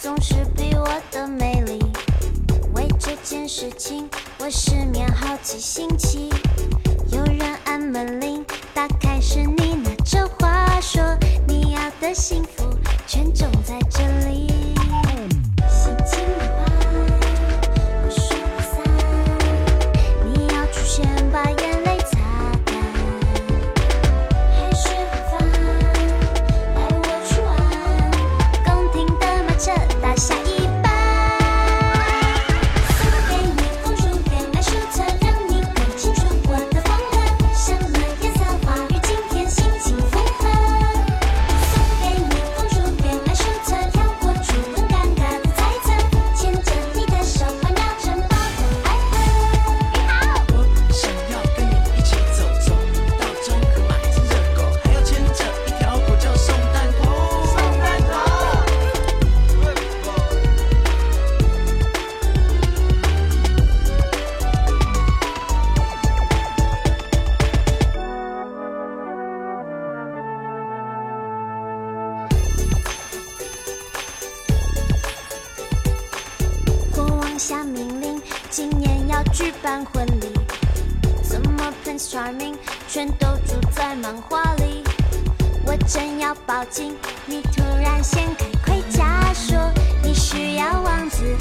总是比我的美丽。为这件事情我失眠好几星期。下命令，今年要举办婚礼，怎么 Prince Charming 全都住在漫画里？我正要报警，你突然掀开盔甲说，你需要王子。